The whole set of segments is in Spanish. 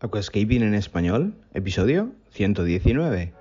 Aquascaping en español, episodio 119.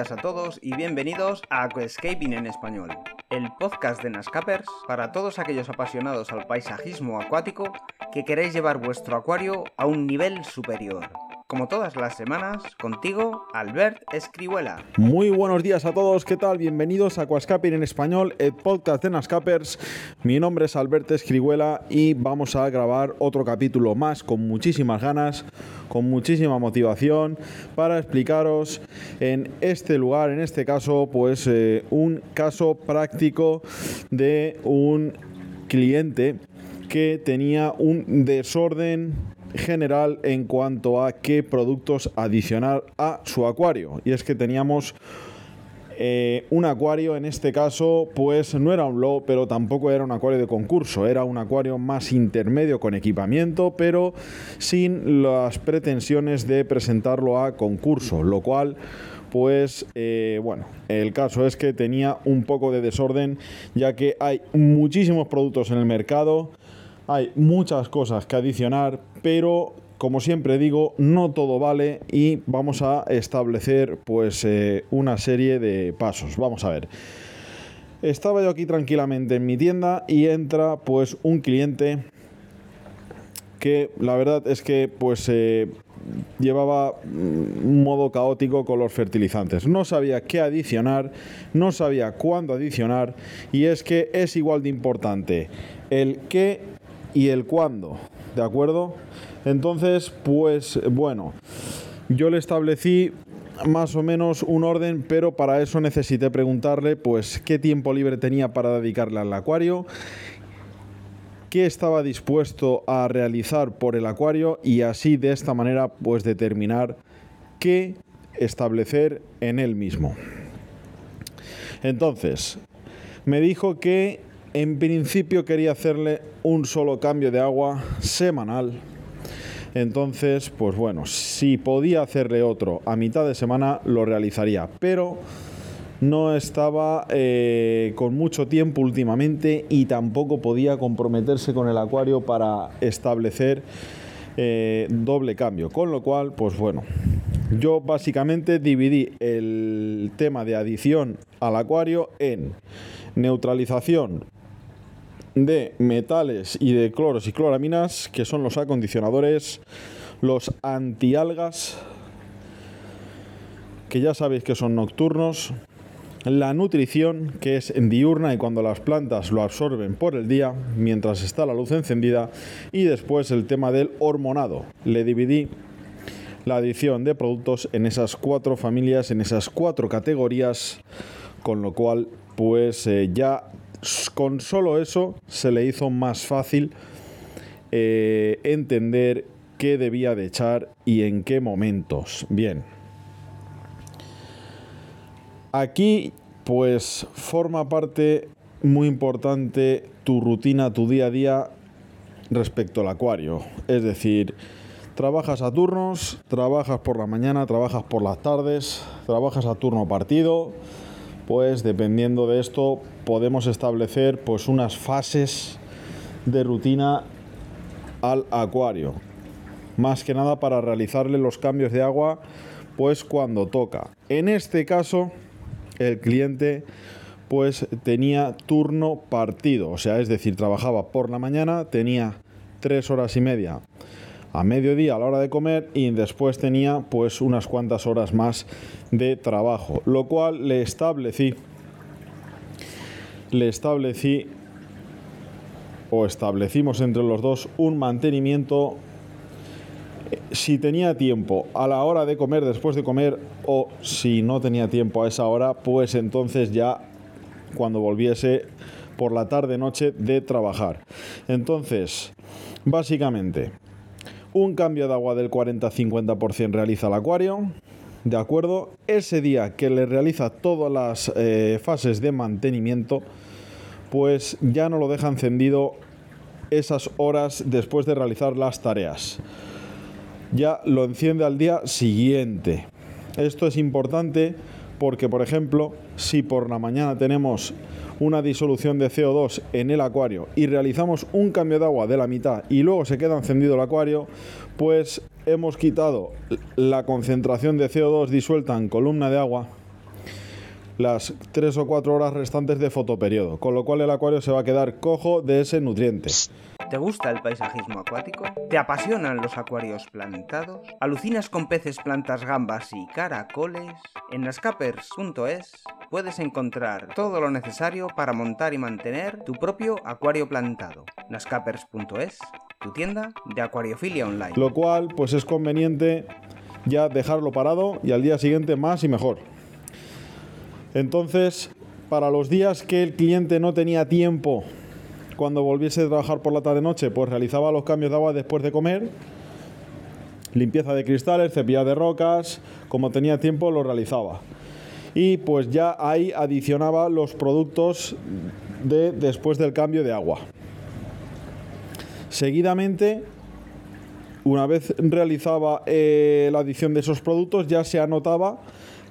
Días a todos y bienvenidos a Aquascaping en español, el podcast de Nascapers para todos aquellos apasionados al paisajismo acuático que queréis llevar vuestro acuario a un nivel superior. Como todas las semanas, contigo, Albert Escribuela. Muy buenos días a todos, ¿qué tal? Bienvenidos a Aquascaping en español, el podcast de Nascapers. Mi nombre es Albert Escribuela y vamos a grabar otro capítulo más con muchísimas ganas, con muchísima motivación para explicaros en este lugar, en este caso, pues eh, un caso práctico de un cliente que tenía un desorden general en cuanto a qué productos adicionar a su acuario. Y es que teníamos eh, un acuario, en este caso, pues no era un low, pero tampoco era un acuario de concurso, era un acuario más intermedio con equipamiento, pero sin las pretensiones de presentarlo a concurso, lo cual pues eh, bueno, el caso es que tenía un poco de desorden, ya que hay muchísimos productos en el mercado, hay muchas cosas que adicionar, pero como siempre digo, no todo vale y vamos a establecer pues eh, una serie de pasos. Vamos a ver. Estaba yo aquí tranquilamente en mi tienda y entra pues un cliente que la verdad es que pues eh, llevaba un modo caótico con los fertilizantes. No sabía qué adicionar, no sabía cuándo adicionar y es que es igual de importante el qué y el cuándo, ¿de acuerdo? Entonces, pues bueno, yo le establecí más o menos un orden, pero para eso necesité preguntarle pues qué tiempo libre tenía para dedicarle al acuario, qué estaba dispuesto a realizar por el acuario y así de esta manera pues determinar qué establecer en él mismo. Entonces, me dijo que en principio quería hacerle un solo cambio de agua semanal. Entonces, pues bueno, si podía hacerle otro a mitad de semana, lo realizaría. Pero no estaba eh, con mucho tiempo últimamente y tampoco podía comprometerse con el acuario para establecer eh, doble cambio. Con lo cual, pues bueno, yo básicamente dividí el tema de adición al acuario en neutralización de metales y de cloros y cloraminas, que son los acondicionadores, los antialgas, que ya sabéis que son nocturnos, la nutrición, que es diurna y cuando las plantas lo absorben por el día, mientras está la luz encendida, y después el tema del hormonado. Le dividí la adición de productos en esas cuatro familias, en esas cuatro categorías, con lo cual pues eh, ya con solo eso se le hizo más fácil eh, entender qué debía de echar y en qué momentos. Bien. Aquí pues forma parte muy importante tu rutina, tu día a día respecto al acuario. Es decir, trabajas a turnos, trabajas por la mañana, trabajas por las tardes, trabajas a turno partido pues dependiendo de esto podemos establecer pues unas fases de rutina al acuario. Más que nada para realizarle los cambios de agua pues cuando toca. En este caso el cliente pues tenía turno partido, o sea, es decir, trabajaba por la mañana, tenía tres horas y media a mediodía a la hora de comer y después tenía pues unas cuantas horas más de trabajo, lo cual le establecí le establecí o establecimos entre los dos un mantenimiento si tenía tiempo a la hora de comer, después de comer, o si no tenía tiempo a esa hora, pues entonces ya cuando volviese por la tarde noche de trabajar. Entonces, básicamente, un cambio de agua del 40-50% realiza el acuario. ¿De acuerdo? Ese día que le realiza todas las eh, fases de mantenimiento, pues ya no lo deja encendido esas horas después de realizar las tareas. Ya lo enciende al día siguiente. Esto es importante porque, por ejemplo, si por la mañana tenemos una disolución de CO2 en el acuario y realizamos un cambio de agua de la mitad y luego se queda encendido el acuario, pues hemos quitado la concentración de CO2 disuelta en columna de agua las 3 o 4 horas restantes de fotoperiodo, con lo cual el acuario se va a quedar cojo de ese nutriente. ¿Te gusta el paisajismo acuático? ¿Te apasionan los acuarios plantados? ¿Alucinas con peces, plantas, gambas y caracoles? En nascapers.es puedes encontrar todo lo necesario para montar y mantener tu propio acuario plantado. nascapers.es, tu tienda de acuariofilia online. Lo cual pues es conveniente ya dejarlo parado y al día siguiente más y mejor. Entonces, para los días que el cliente no tenía tiempo cuando volviese a trabajar por la tarde-noche, pues realizaba los cambios de agua después de comer, limpieza de cristales, cepillado de rocas, como tenía tiempo lo realizaba. Y pues ya ahí adicionaba los productos de después del cambio de agua. Seguidamente, una vez realizaba eh, la adición de esos productos, ya se anotaba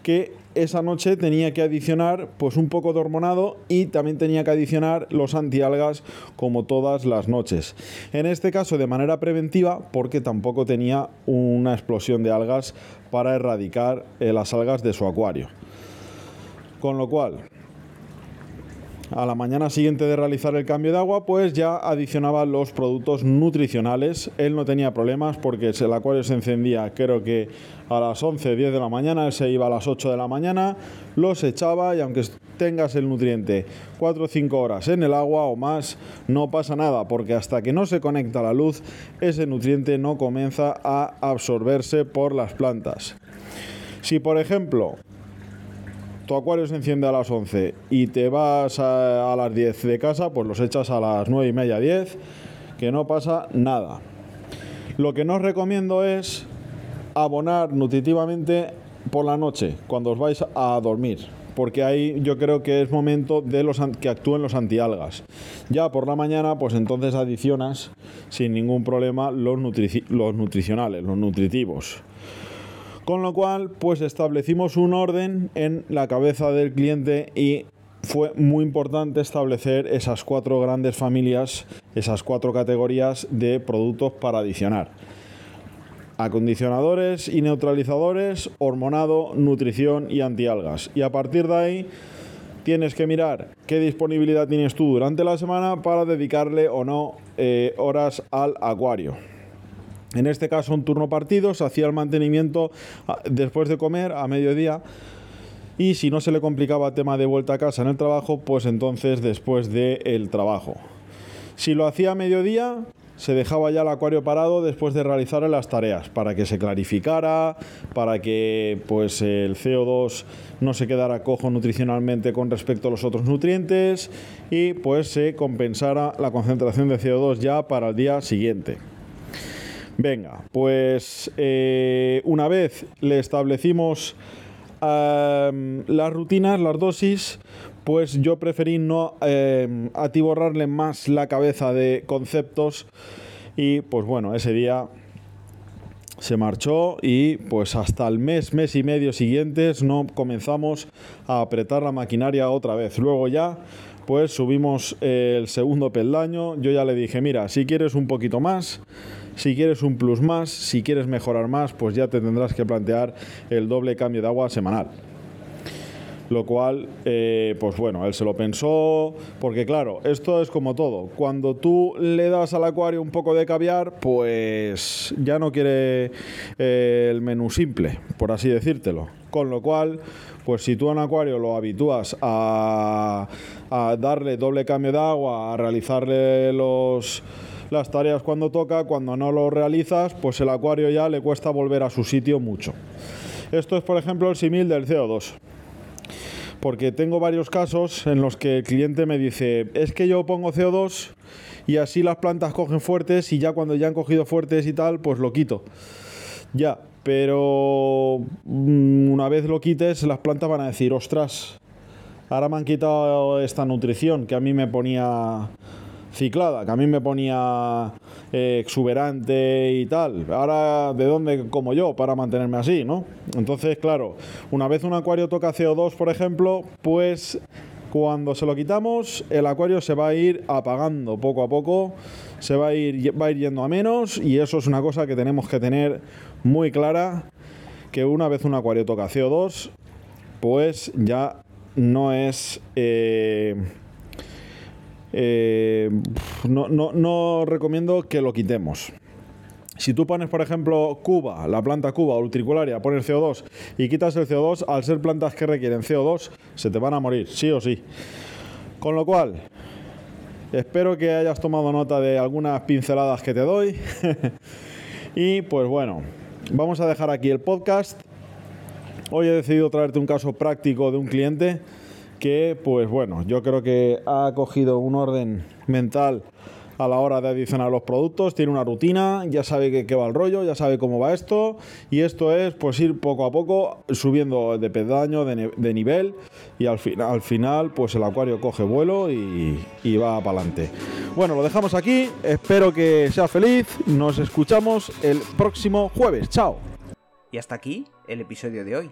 que esa noche tenía que adicionar pues un poco de hormonado y también tenía que adicionar los antialgas como todas las noches. En este caso de manera preventiva porque tampoco tenía una explosión de algas para erradicar eh, las algas de su acuario. Con lo cual, a la mañana siguiente de realizar el cambio de agua, pues ya adicionaba los productos nutricionales. Él no tenía problemas porque el acuario se encendía, creo que a las 11, 10 de la mañana, él se iba a las 8 de la mañana, los echaba y aunque tengas el nutriente 4 o 5 horas en el agua o más, no pasa nada porque hasta que no se conecta la luz, ese nutriente no comienza a absorberse por las plantas. Si por ejemplo tu acuario se enciende a las 11 y te vas a, las 10 de casa, pues los echas a las 9 y media, 10, que no pasa nada. Lo que no os recomiendo es abonar nutritivamente por la noche, cuando os vais a dormir, porque ahí yo creo que es momento de los que actúen los antialgas. Ya por la mañana, pues entonces adicionas sin ningún problema los, los nutricionales, los nutritivos. Con lo cual, pues establecimos un orden en la cabeza del cliente y fue muy importante establecer esas cuatro grandes familias, esas cuatro categorías de productos para adicionar. Acondicionadores y neutralizadores, hormonado, nutrición y antialgas. Y a partir de ahí tienes que mirar qué disponibilidad tienes tú durante la semana para dedicarle o no eh, horas al acuario. En este caso, un turno partido, se hacía el mantenimiento ah, después de comer a mediodía. Y si no se le complicaba tema de vuelta a casa en el trabajo, pues entonces después del trabajo. Si lo hacía a mediodía, se dejaba ya el acuario parado después de realizar las tareas, para que se clarificara, para que pues el CO2 no se quedara cojo nutricionalmente con respecto a los otros nutrientes y pues se compensara la concentración de CO2 ya para el día siguiente. Venga, pues eh, una vez le establecimos las rutinas, las dosis, pues yo preferí no em, atiborrarle más la cabeza de conceptos y pues bueno, ese día se marchó y pues hasta el mes, mes y medio siguientes no comenzamos a apretar la maquinaria otra vez. Luego ya pues subimos el segundo peldaño, yo ya le dije, mira, si quieres un poquito más, si quieres un plus más, si quieres mejorar más, pues ya te tendrás que plantear el doble cambio de agua semanal. Lo cual, eh, pues bueno, él se lo pensó, porque claro, esto es como todo. Cuando tú le das al acuario un poco de caviar, pues ya no quiere eh, el menú simple, por así decírtelo. Con lo cual, pues si tú a un acuario lo habitúas a, a darle doble cambio de agua, a realizarle los las tareas cuando toca, cuando no lo realizas, pues el acuario ya le cuesta volver a su sitio mucho. Esto es, por ejemplo, el simil del CO2. Porque tengo varios casos en los que el cliente me dice, es que yo pongo CO2 y así las plantas cogen fuertes y ya cuando ya han cogido fuertes y tal, pues lo quito. Ya, pero mm, una vez lo quites, las plantas van a decir, ostras, ahora me han quitado esta nutrición que a mí me ponía ciclada, que a mí me ponía eh, exuberante y tal. Ahora, ¿de dónde como yo para mantenerme así, no? Entonces, claro, una vez un acuario toca CO2, por ejemplo, pues cuando se lo quitamos, el acuario se va a ir apagando poco a poco, se va a ir, va a ir yendo a menos y eso es una cosa que tenemos que tener muy clara, que una vez un acuario toca CO2, pues ya no es... Eh, eh, no, recomiendo que lo quitemos. Si tú pones, por ejemplo, Cuba, la planta Cuba o ultricularia, pones CO2 y quitas el CO2, al ser plantas que requieren CO2, se te van a morir, sí o sí. Con lo cual, espero que hayas tomado nota de algunas pinceladas que te doy. y pues bueno, vamos a dejar aquí el podcast. Hoy he decidido traerte un caso práctico de un cliente que, pues bueno, yo creo que ha cogido un orden mental a la hora de adicionar los productos, tiene una rutina, ya sabe qué va el rollo, ya sabe cómo va esto, y esto es pues ir poco a poco subiendo de pedaño, de, nivel, y al, al final pues el acuario coge vuelo y, y va para adelante. Bueno, lo dejamos aquí, espero que sea feliz, nos escuchamos el próximo jueves, chao. Y hasta aquí el episodio de hoy.